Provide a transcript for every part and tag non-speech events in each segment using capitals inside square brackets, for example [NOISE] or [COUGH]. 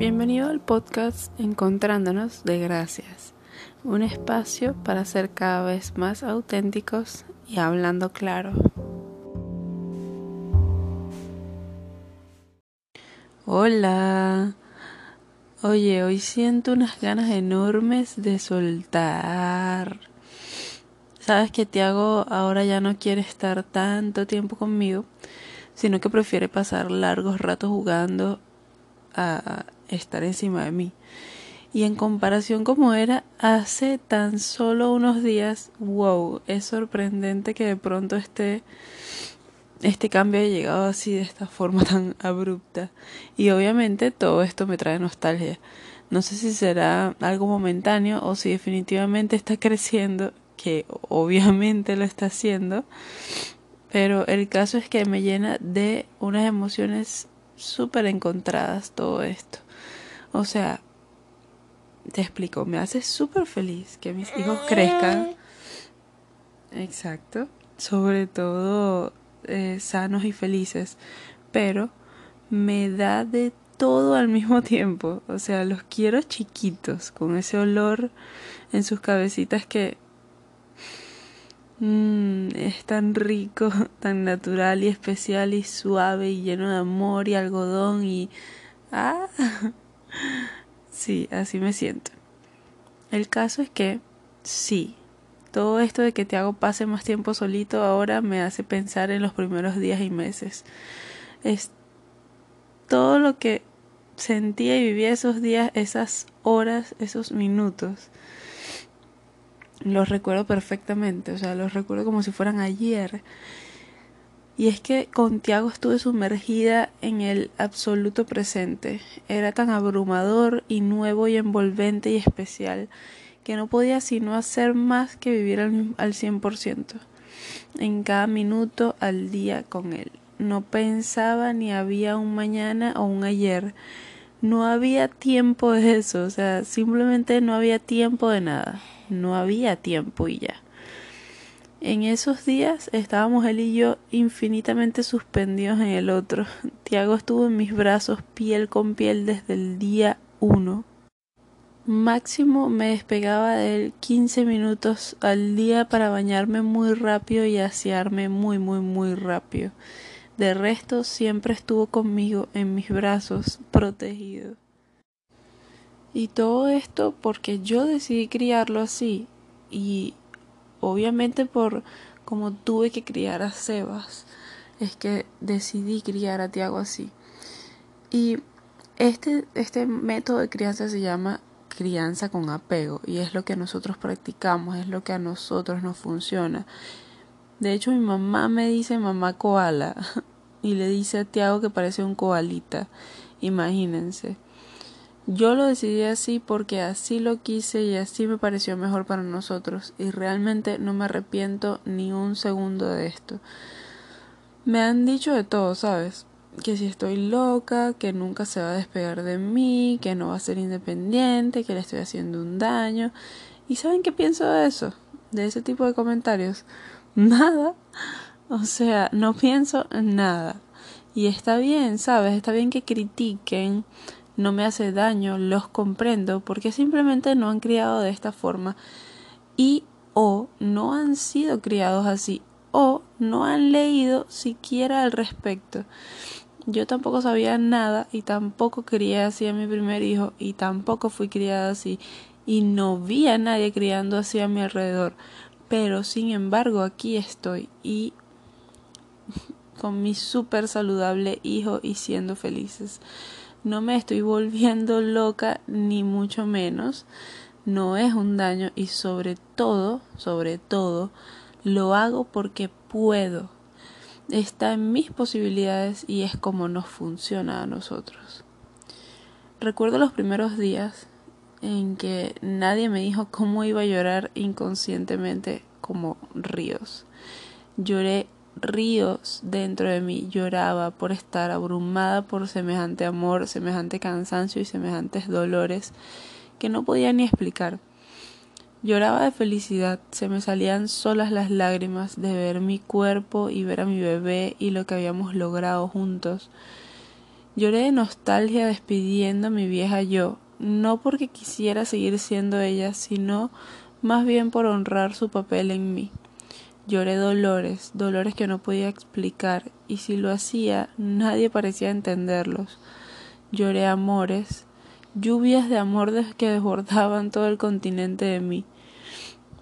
Bienvenido al podcast Encontrándonos de Gracias, un espacio para ser cada vez más auténticos y hablando claro. Hola. Oye, hoy siento unas ganas enormes de soltar. Sabes que Tiago ahora ya no quiere estar tanto tiempo conmigo, sino que prefiere pasar largos ratos jugando a estar encima de mí. Y en comparación como era hace tan solo unos días, wow, es sorprendente que de pronto esté este cambio haya llegado así de esta forma [LAUGHS] tan abrupta. Y obviamente todo esto me trae nostalgia. No sé si será algo momentáneo o si definitivamente está creciendo, que obviamente lo está haciendo. Pero el caso es que me llena de unas emociones súper encontradas todo esto. O sea, te explico, me hace súper feliz que mis hijos crezcan. Exacto. Sobre todo eh, sanos y felices, pero me da de todo al mismo [LAUGHS] tiempo. O sea, los quiero chiquitos, con ese olor en sus cabecitas que mm, es tan rico, [LAUGHS] tan natural y especial y suave y lleno de amor y algodón y... Ah, [LAUGHS] sí, así me siento. El caso es que sí, todo esto de que te hago pase más tiempo solito ahora me hace pensar en los primeros días y meses. Es todo lo que sentía y vivía esos días, esas horas, esos minutos. Los recuerdo perfectamente, o sea, los recuerdo como si fueran ayer. Y es que con Tiago estuve sumergida en el absoluto presente. Era tan abrumador y nuevo y envolvente y especial que no podía sino hacer más que vivir al, al 100%, en cada minuto al día con él. No pensaba ni había un mañana o un ayer. No había tiempo de eso, o sea, simplemente no había tiempo de nada. No había tiempo y ya. En esos días estábamos él y yo infinitamente suspendidos en el otro. Tiago estuvo en mis brazos piel con piel desde el día uno máximo me despegaba de él 15 minutos al día para bañarme muy rápido y asearme muy muy muy rápido. De resto siempre estuvo conmigo en mis brazos, protegido. Y todo esto porque yo decidí criarlo así y obviamente por como tuve que criar a Sebas, es que decidí criar a Tiago así. Y este, este método de crianza se llama crianza con apego y es lo que nosotros practicamos, es lo que a nosotros nos funciona. De hecho, mi mamá me dice mamá koala [LAUGHS] y le dice a Tiago que parece un koalita. Imagínense. Yo lo decidí así porque así lo quise y así me pareció mejor para nosotros y realmente no me arrepiento ni un segundo de esto. Me han dicho de todo, ¿sabes? que si estoy loca, que nunca se va a despegar de mí, que no va a ser independiente, que le estoy haciendo un daño. ¿Y saben qué pienso de eso? De ese tipo de comentarios. [LAUGHS] Nada. O sea, no pienso en nada. Y está bien, ¿sabes? Está bien que critiquen, no me hace daño, los comprendo, porque simplemente no han criado de esta forma y o no han sido criados así o no han leído siquiera al respecto. Yo tampoco sabía nada y tampoco quería así a mi primer hijo y tampoco fui criada así y no vi a nadie criando así a mi alrededor. Pero sin embargo aquí estoy y [LAUGHS] con mi súper saludable hijo y siendo felices. No me estoy volviendo loca ni mucho menos. No es un daño y sobre todo, sobre todo, lo hago porque puedo está en mis posibilidades y es como nos funciona a nosotros. Recuerdo los primeros días en que nadie me dijo cómo iba a llorar inconscientemente como ríos. Lloré ríos dentro de mí, lloraba por estar abrumada por semejante amor, semejante cansancio y semejantes dolores que no podía ni explicar. Lloraba de felicidad, se me salían solas las lágrimas de ver mi cuerpo y ver a mi bebé y lo que habíamos logrado juntos. Lloré de nostalgia despidiendo a mi vieja yo, no porque quisiera seguir siendo ella, sino más bien por honrar su papel en mí. Lloré dolores, dolores que no podía explicar, y si lo hacía, nadie parecía entenderlos. Lloré amores, lluvias de amor que desbordaban todo el continente de mí.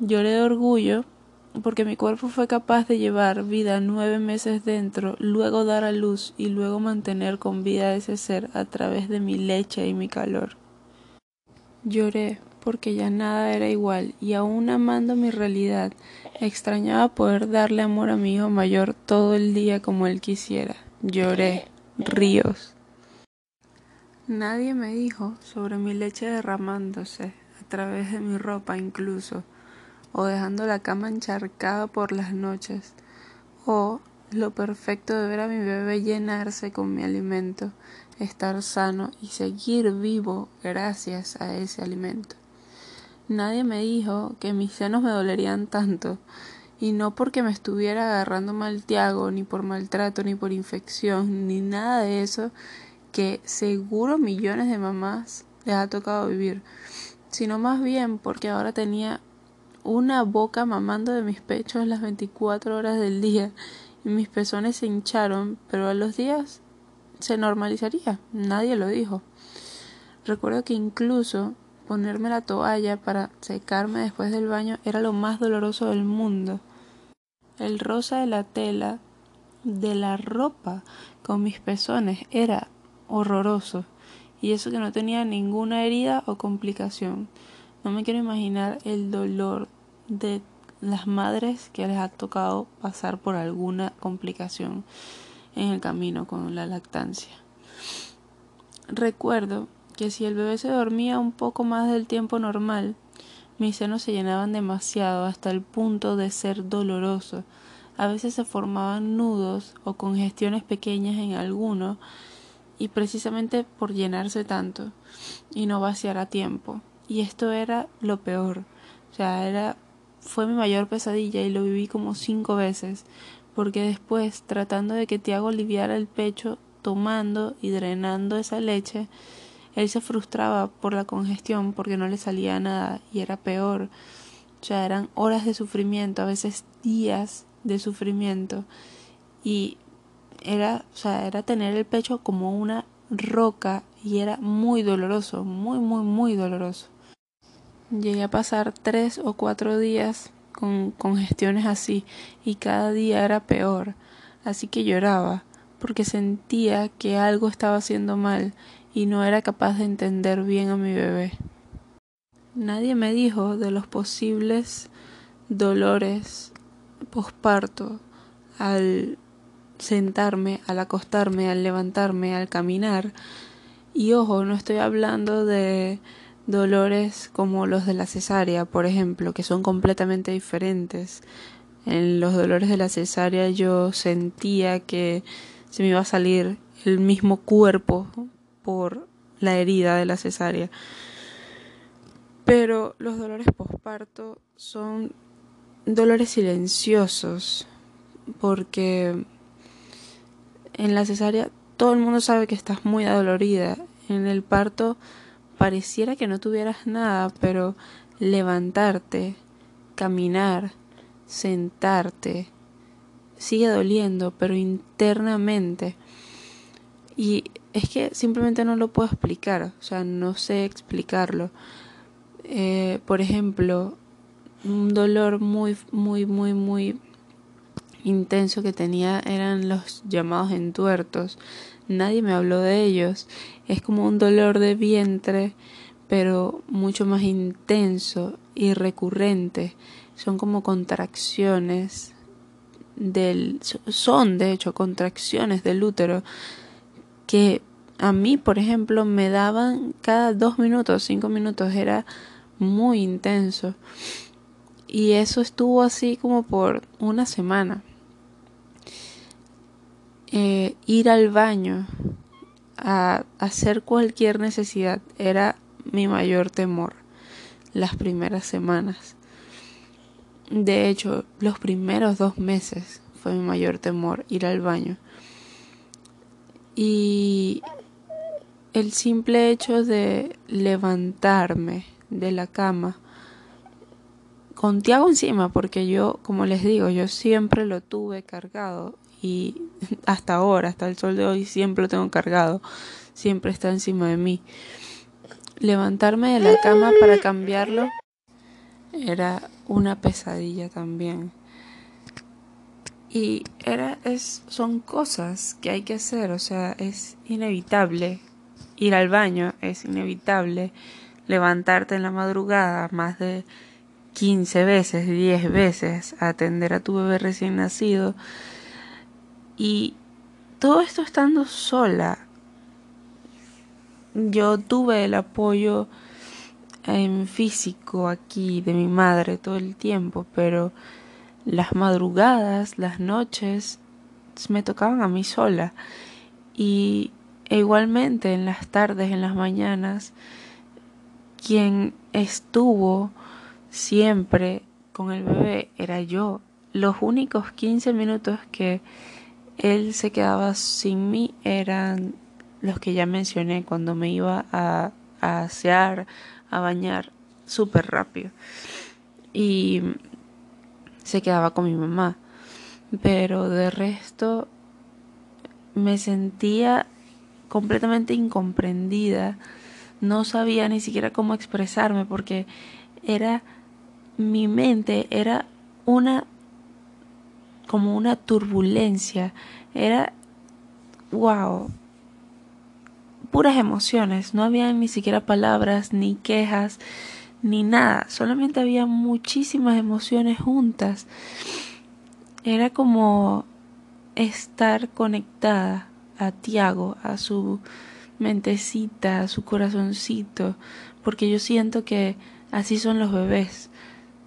Lloré de orgullo porque mi cuerpo fue capaz de llevar vida nueve meses dentro, luego dar a luz y luego mantener con vida ese ser a través de mi leche y mi calor. Lloré porque ya nada era igual y aún amando mi realidad, extrañaba poder darle amor a mi hijo mayor todo el día como él quisiera. Lloré, ríos. Nadie me dijo sobre mi leche derramándose, a través de mi ropa incluso, o dejando la cama encharcada por las noches, o lo perfecto de ver a mi bebé llenarse con mi alimento, estar sano y seguir vivo gracias a ese alimento. Nadie me dijo que mis senos me dolerían tanto, y no porque me estuviera agarrando mal tiago, ni por maltrato, ni por infección, ni nada de eso que seguro millones de mamás les ha tocado vivir, sino más bien porque ahora tenía una boca mamando de mis pechos las 24 horas del día y mis pezones se hincharon, pero a los días se normalizaría, nadie lo dijo. Recuerdo que incluso ponerme la toalla para secarme después del baño era lo más doloroso del mundo. El rosa de la tela de la ropa con mis pezones era horroroso y eso que no tenía ninguna herida o complicación. No me quiero imaginar el dolor de las madres que les ha tocado pasar por alguna complicación en el camino con la lactancia. Recuerdo que si el bebé se dormía un poco más del tiempo normal, mis senos se llenaban demasiado hasta el punto de ser doloroso. A veces se formaban nudos o congestiones pequeñas en alguno y precisamente por llenarse tanto y no vaciar a tiempo. Y esto era lo peor. O sea, era fue mi mayor pesadilla y lo viví como cinco veces, porque después, tratando de que Tiago aliviara el pecho, tomando y drenando esa leche, él se frustraba por la congestión porque no le salía nada y era peor. O sea, eran horas de sufrimiento, a veces días de sufrimiento. Y era, o sea, era tener el pecho como una roca y era muy doloroso, muy, muy, muy doloroso. Llegué a pasar tres o cuatro días con congestiones así y cada día era peor. Así que lloraba porque sentía que algo estaba haciendo mal y no era capaz de entender bien a mi bebé. Nadie me dijo de los posibles dolores posparto al sentarme, al acostarme, al levantarme, al caminar. Y ojo, no estoy hablando de dolores como los de la cesárea, por ejemplo, que son completamente diferentes. En los dolores de la cesárea yo sentía que se me iba a salir el mismo cuerpo por la herida de la cesárea. Pero los dolores posparto son dolores silenciosos porque en la cesárea todo el mundo sabe que estás muy adolorida. En el parto pareciera que no tuvieras nada, pero levantarte, caminar, sentarte, sigue doliendo, pero internamente. Y es que simplemente no lo puedo explicar, o sea, no sé explicarlo. Eh, por ejemplo, un dolor muy, muy, muy, muy intenso que tenía eran los llamados entuertos. Nadie me habló de ellos. Es como un dolor de vientre, pero mucho más intenso y recurrente. Son como contracciones del son de hecho contracciones del útero que a mí, por ejemplo, me daban cada dos minutos, cinco minutos, era muy intenso. Y eso estuvo así como por una semana. Eh, ir al baño a hacer cualquier necesidad era mi mayor temor las primeras semanas. De hecho, los primeros dos meses fue mi mayor temor ir al baño Y el simple hecho de levantarme de la cama con Tiago encima, porque yo, como les digo, yo siempre lo tuve cargado y [LAUGHS] hasta ahora, hasta el sol de hoy, siempre lo tengo cargado, siempre está encima de mí. Levantarme de la cama para cambiarlo era una pesadilla también. Y era, es, son cosas que hay que hacer, o sea, es inevitable. Ir al baño es inevitable. Levantarte en la madrugada más de 15 veces, 10 veces, atender a tu bebé recién nacido. Y todo esto estando sola. Yo tuve el apoyo en físico aquí de mi madre todo el tiempo, pero las madrugadas, las noches me tocaban a mí sola. Y igualmente en las tardes, en las mañanas, quien estuvo siempre con el bebé era yo. Los únicos 15 minutos que él se quedaba sin mí eran los que ya mencioné cuando me iba a, a asear, a bañar súper rápido. Y se quedaba con mi mamá. Pero de resto me sentía completamente incomprendida. No sabía ni siquiera cómo expresarme porque era mi mente era una como una turbulencia, era wow, puras emociones, no había ni siquiera palabras, ni quejas, ni nada, solamente había muchísimas emociones juntas. Era como estar conectada a Tiago, a su mentecita, a su corazoncito, porque yo siento que así son los bebés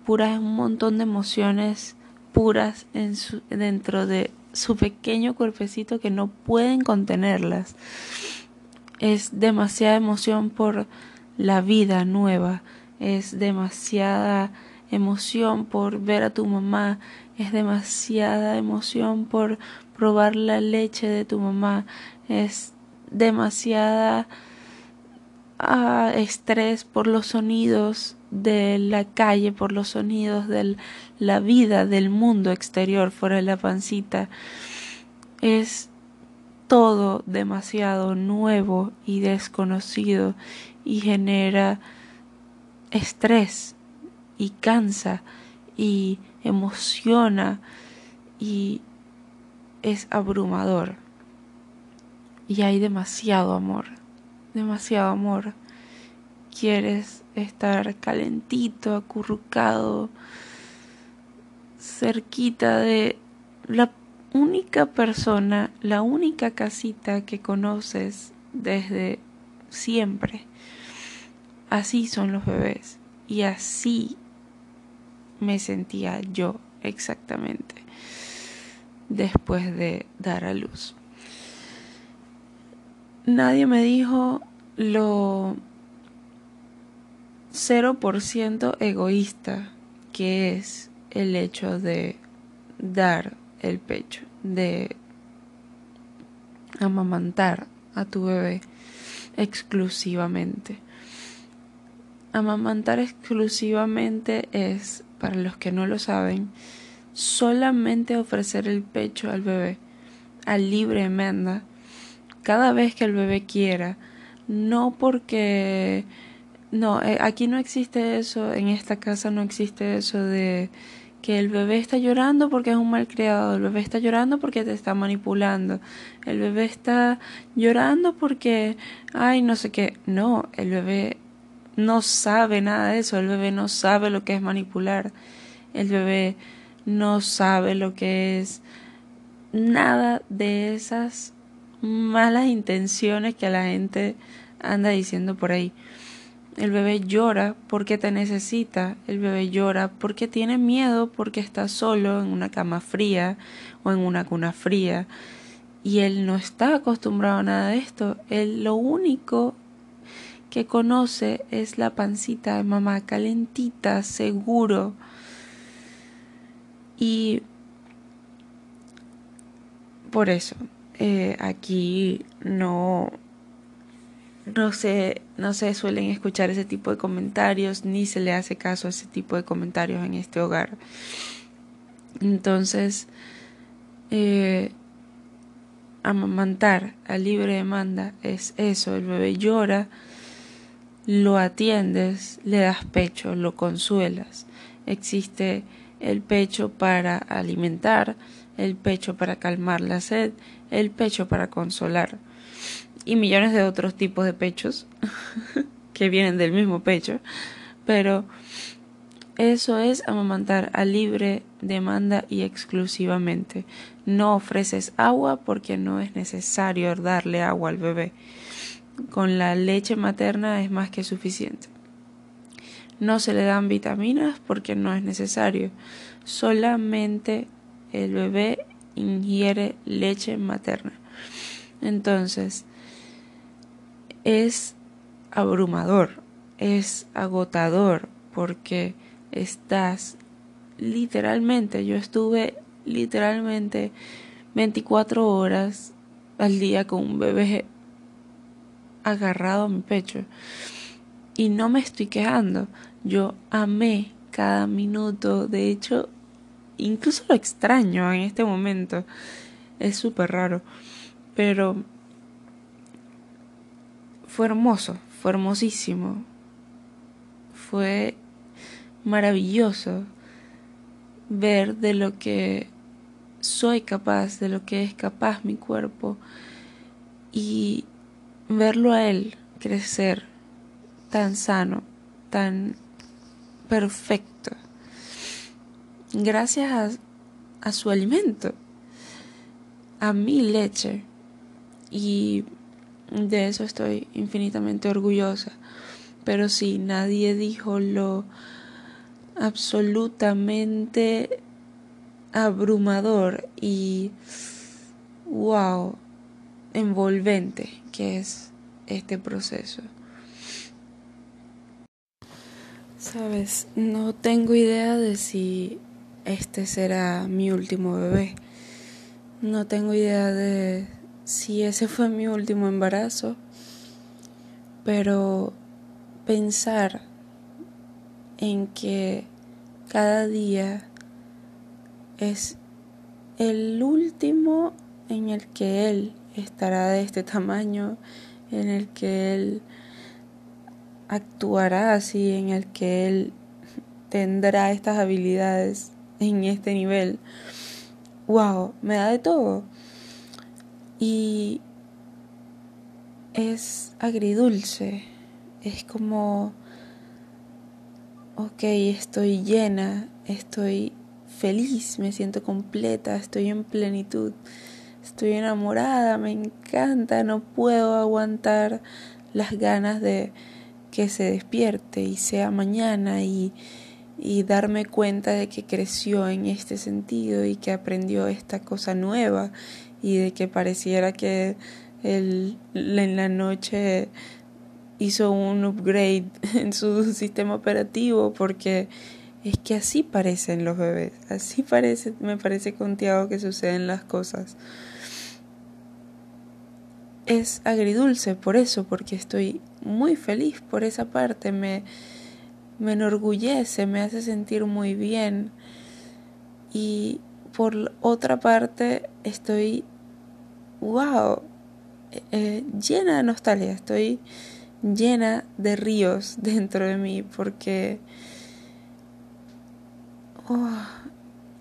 puras un montón de emociones puras en su, dentro de su pequeño cuerpecito que no pueden contenerlas. Es demasiada emoción por la vida nueva, es demasiada emoción por ver a tu mamá, es demasiada emoción por probar la leche de tu mamá, es demasiada ah, estrés por los sonidos de la calle, por los sonidos de la vida del mundo exterior fuera de la pancita. Es todo demasiado nuevo y desconocido y genera estrés y cansa y emociona y es abrumador. Y hay demasiado amor, demasiado amor. Quieres estar calentito, acurrucado, cerquita de la única persona, la única casita que conoces desde siempre. Así son los bebés y así me sentía yo exactamente después de dar a luz. Nadie me dijo lo 0% egoísta que es el hecho de dar el pecho, de amamantar a tu bebé exclusivamente. Amamantar exclusivamente es, para los que no lo saben, solamente ofrecer el pecho al bebé a libre enmienda cada vez que el bebé quiera, no porque no, eh, aquí no existe eso, en esta casa no existe eso de que el bebé está llorando porque es un malcriado, el bebé está llorando porque te está manipulando, el bebé está llorando porque, ay, no sé qué. No, el bebé no sabe nada de eso, el bebé no sabe lo que es manipular, el bebé no sabe lo que es nada de esas malas intenciones que la gente anda diciendo por ahí. El bebé llora porque te necesita, el bebé llora porque tiene miedo, porque está solo en una cama fría o en una cuna fría. Y él no está acostumbrado a nada de esto. Él lo único que conoce es la pancita de mamá calentita, seguro. Y por eso, eh, aquí no, no se, no se suelen escuchar ese tipo de comentarios, ni se le hace caso a ese tipo de comentarios en este hogar. Entonces, eh, amamantar a libre demanda es eso, el bebé llora, lo atiendes, le das pecho, lo consuelas. Existe el pecho para alimentar, el pecho para calmar la sed, el pecho para consolar y millones de otros tipos de pechos [LAUGHS] que vienen del mismo pecho, pero eso es amamantar a libre demanda y exclusivamente. No ofreces agua porque no es necesario darle agua al bebé. Con la leche materna es más que suficiente. No se le dan vitaminas porque no es necesario. Solamente el bebé ingiere leche materna. Entonces, es abrumador, es agotador porque estás literalmente, yo estuve literalmente 24 horas al día con un bebé agarrado a mi pecho. Y no me estoy quejando, yo amé cada minuto, de hecho, incluso lo extraño en este momento, es súper raro, pero fue hermoso, fue hermosísimo, fue maravilloso ver de lo que soy capaz, de lo que es capaz mi cuerpo. Y verlo a él crecer tan sano, tan perfecto, gracias a, su alimento, a mi leche y de eso estoy infinitamente orgullosa. Pero sí, nadie dijo lo absolutamente abrumador y wow, envolvente que es este proceso. Sabes, no tengo idea de si este será mi último bebé. No tengo idea de si ese fue mi último embarazo, pero pensar en que cada día es el último en el que Él estará de este tamaño, en el que Él actuará así, en el que Él tendrá estas habilidades en este nivel. ¡Wow! Me da de todo. Y es agridulce, es como ok, estoy llena, estoy feliz, me siento completa, estoy en plenitud, estoy enamorada, me encanta, no puedo aguantar las ganas de que se despierte y sea mañana y, y darme cuenta de que creció en este sentido y que aprendió esta cosa nueva y de que pareciera que él en la noche hizo un upgrade [LAUGHS] en su sistema operativo porque es que así parecen los bebés, así parece, me parece contigo que suceden las cosas. Es agridulce por eso, porque estoy muy feliz por esa parte, me, me enorgullece, me hace sentir muy bien. Y por otra parte estoy, wow, eh, llena de nostalgia, estoy llena de ríos [LAUGHS] dentro de mí porque oh,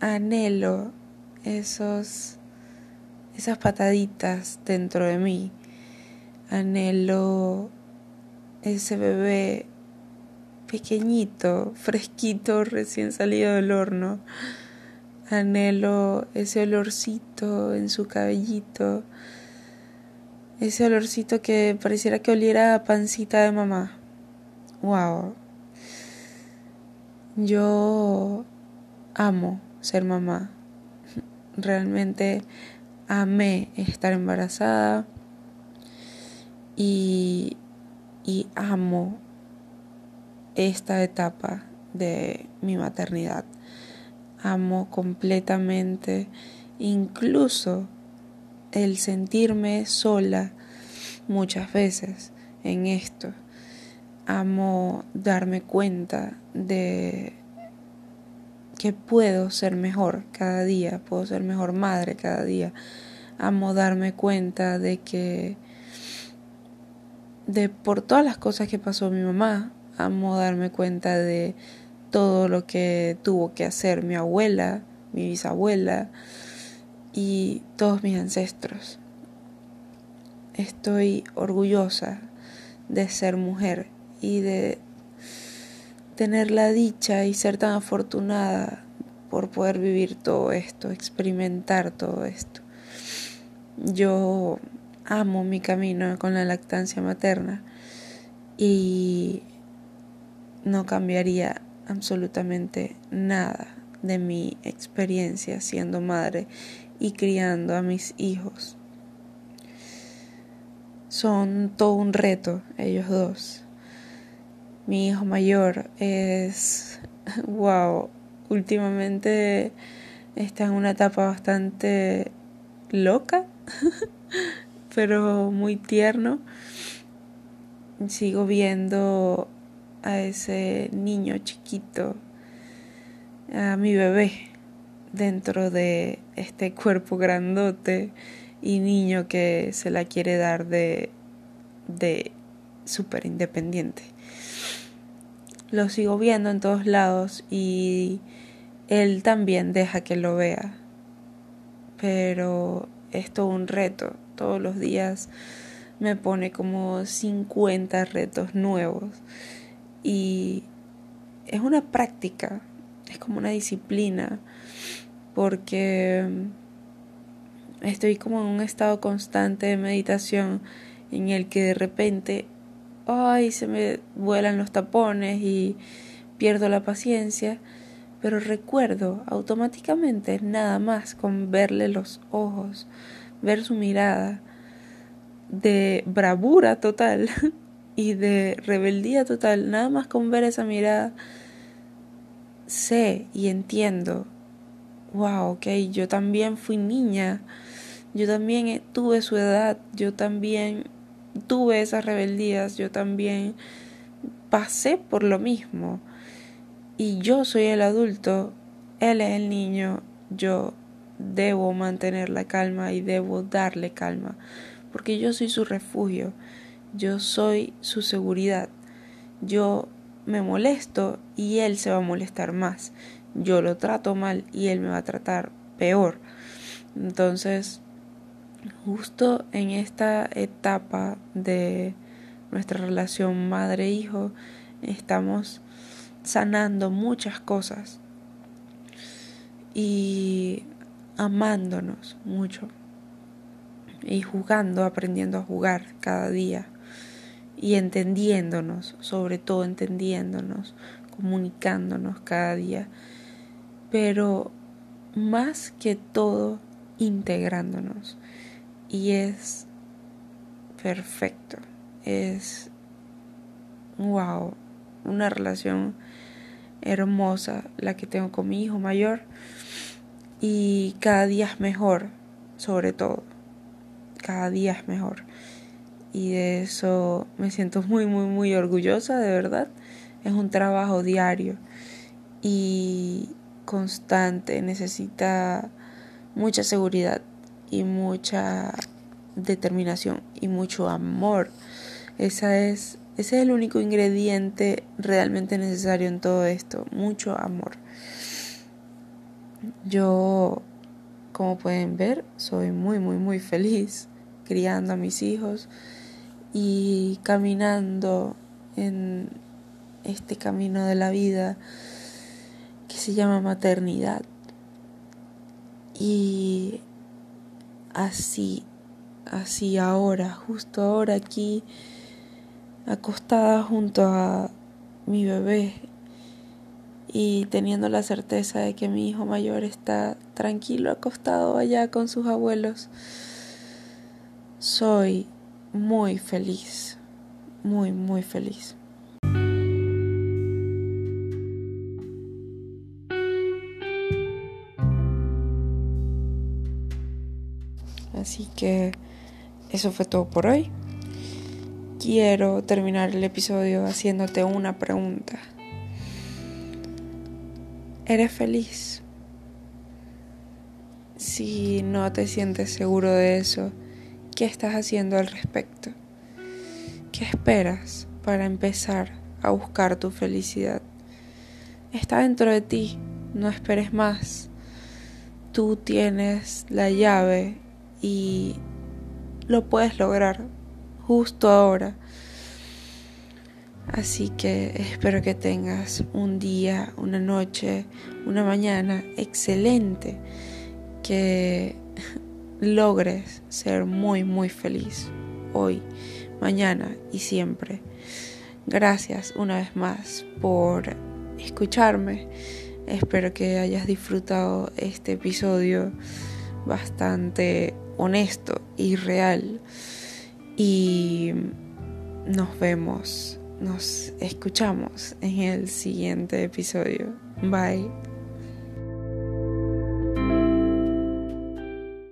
anhelo esos esas pataditas dentro de mí anhelo ese bebé pequeñito fresquito recién salido del horno anhelo ese olorcito en su cabellito ese olorcito que pareciera que oliera a pancita de mamá. Wow. Yo amo ser mamá. Realmente amé estar embarazada y, amo esta etapa de mi maternidad. Amo completamente, incluso el sentirme sola muchas veces en esto. Amo darme cuenta de que puedo ser mejor cada día, puedo ser mejor madre cada día. Amo darme cuenta de que de por todas las cosas que pasó mi mamá, amo darme cuenta de todo lo que tuvo que hacer mi abuela, mi bisabuela y todos mis ancestros. Estoy orgullosa de ser mujer y de tener la dicha y ser tan afortunada por poder vivir todo esto, experimentar todo esto. Yo amo mi camino con la lactancia materna y no cambiaría absolutamente nada de mi experiencia siendo madre y criando a mis hijos. Son todo un reto ellos dos. Mi hijo mayor es, [LAUGHS] wow, últimamente está en una etapa bastante loca, [LAUGHS] pero muy tierno. Sigo viendo a ese niño chiquito, a mi bebé, dentro de este cuerpo grandote y niño que se la quiere dar de, de súper independiente. Lo sigo viendo en todos lados y él también deja que lo vea. Pero es todo un reto. Todos los días me pone como 50 retos nuevos. Y es una práctica, es como una disciplina, porque estoy como en un estado constante de meditación en el que de repente, ay, se me vuelan los tapones y pierdo la paciencia, pero recuerdo automáticamente nada más con verle los ojos, ver su mirada de bravura total [LAUGHS] y de rebeldía total, nada más con ver esa mirada, sé y entiendo, wow, ok, yo también fui niña, yo también tuve su edad, yo también tuve esas rebeldías, yo también pasé por lo mismo. Y yo soy el adulto, él es el niño, yo debo mantener la calma y debo darle calma, porque yo soy su refugio yo soy su seguridad. Yo me molesto y él se va a molestar más. Yo lo trato mal y él me va a tratar peor. Entonces, justo en esta etapa de nuestra relación madre-hijo, estamos sanando muchas cosas y amándonos mucho y jugando, aprendiendo a jugar cada día y entendiéndonos, sobre todo entendiéndonos, comunicándonos cada día, pero más que todo integrándonos. Y es perfecto, es wow, una relación hermosa la que tengo con mi hijo mayor y cada día es mejor, sobre todo, cada día es mejor y de eso me siento muy, muy, muy orgullosa, de verdad. Es un trabajo diario y constante, necesita mucha seguridad y mucha determinación y mucho amor. Esa es, ese es el único ingrediente realmente necesario en todo esto, mucho amor. Yo, como pueden ver, soy muy, muy, muy feliz criando a mis hijos y caminando en este camino de la vida que se llama maternidad. Y así, así ahora, justo ahora aquí, acostada junto a mi bebé y teniendo la certeza de que mi hijo mayor está tranquilo acostado allá con sus abuelos, soy muy feliz, muy, muy feliz. Así que eso fue todo por hoy. Quiero terminar el episodio haciéndote una pregunta. ¿Eres feliz? Si no te sientes seguro de eso, ¿qué estás haciendo al respecto? ¿Qué esperas para empezar a buscar tu felicidad? Está dentro de ti, no esperes más. Tú tienes la llave y lo puedes lograr justo ahora. Así que espero que tengas un día, una noche, una mañana excelente, que logres ser muy, muy feliz hoy, mañana y siempre. Gracias una vez más por escucharme. Espero que hayas disfrutado este episodio bastante honesto y real. Y nos vemos, nos escuchamos en el siguiente episodio. Bye.